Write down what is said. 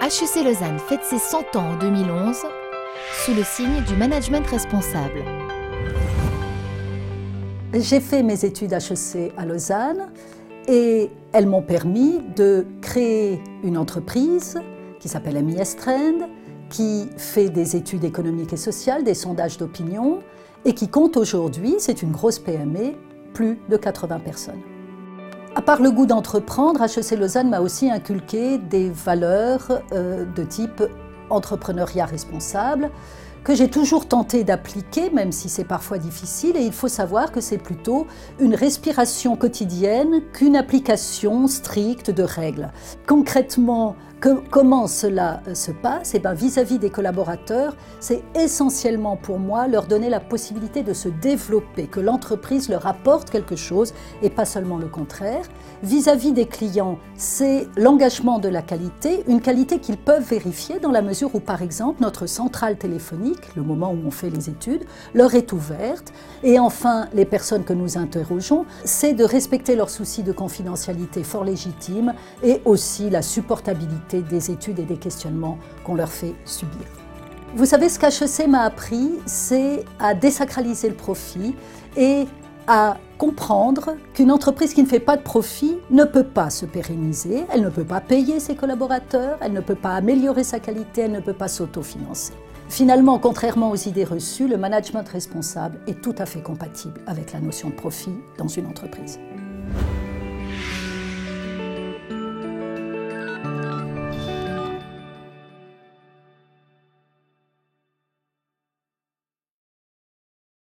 HEC Lausanne fête ses 100 ans en 2011 sous le signe du management responsable. J'ai fait mes études HEC à Lausanne et elles m'ont permis de créer une entreprise qui s'appelle MIS Trend, qui fait des études économiques et sociales, des sondages d'opinion et qui compte aujourd'hui, c'est une grosse PME, plus de 80 personnes. À part le goût d'entreprendre, HEC Lausanne m'a aussi inculqué des valeurs euh, de type entrepreneuriat responsable que j'ai toujours tenté d'appliquer, même si c'est parfois difficile, et il faut savoir que c'est plutôt une respiration quotidienne qu'une application stricte de règles. Concrètement, comment cela euh, se passe? Eh Vis-à-vis des collaborateurs, c'est essentiellement pour moi leur donner la possibilité de se développer, que l'entreprise leur apporte quelque chose et pas seulement le contraire. Vis-à-vis des clients, c'est l'engagement de la qualité, une qualité qu'ils peuvent vérifier dans la mesure où, par exemple, notre centrale téléphonique, le moment où on fait les études, leur est ouverte. Et enfin, les personnes que nous interrogeons, c'est de respecter leurs soucis de confidentialité fort légitimes et aussi la supportabilité des études et des questionnements qu'on leur fait subir. Vous savez, ce qu'HEC m'a appris, c'est à désacraliser le profit et à comprendre qu'une entreprise qui ne fait pas de profit ne peut pas se pérenniser, elle ne peut pas payer ses collaborateurs, elle ne peut pas améliorer sa qualité, elle ne peut pas s'autofinancer. Finalement, contrairement aux idées reçues, le management responsable est tout à fait compatible avec la notion de profit dans une entreprise.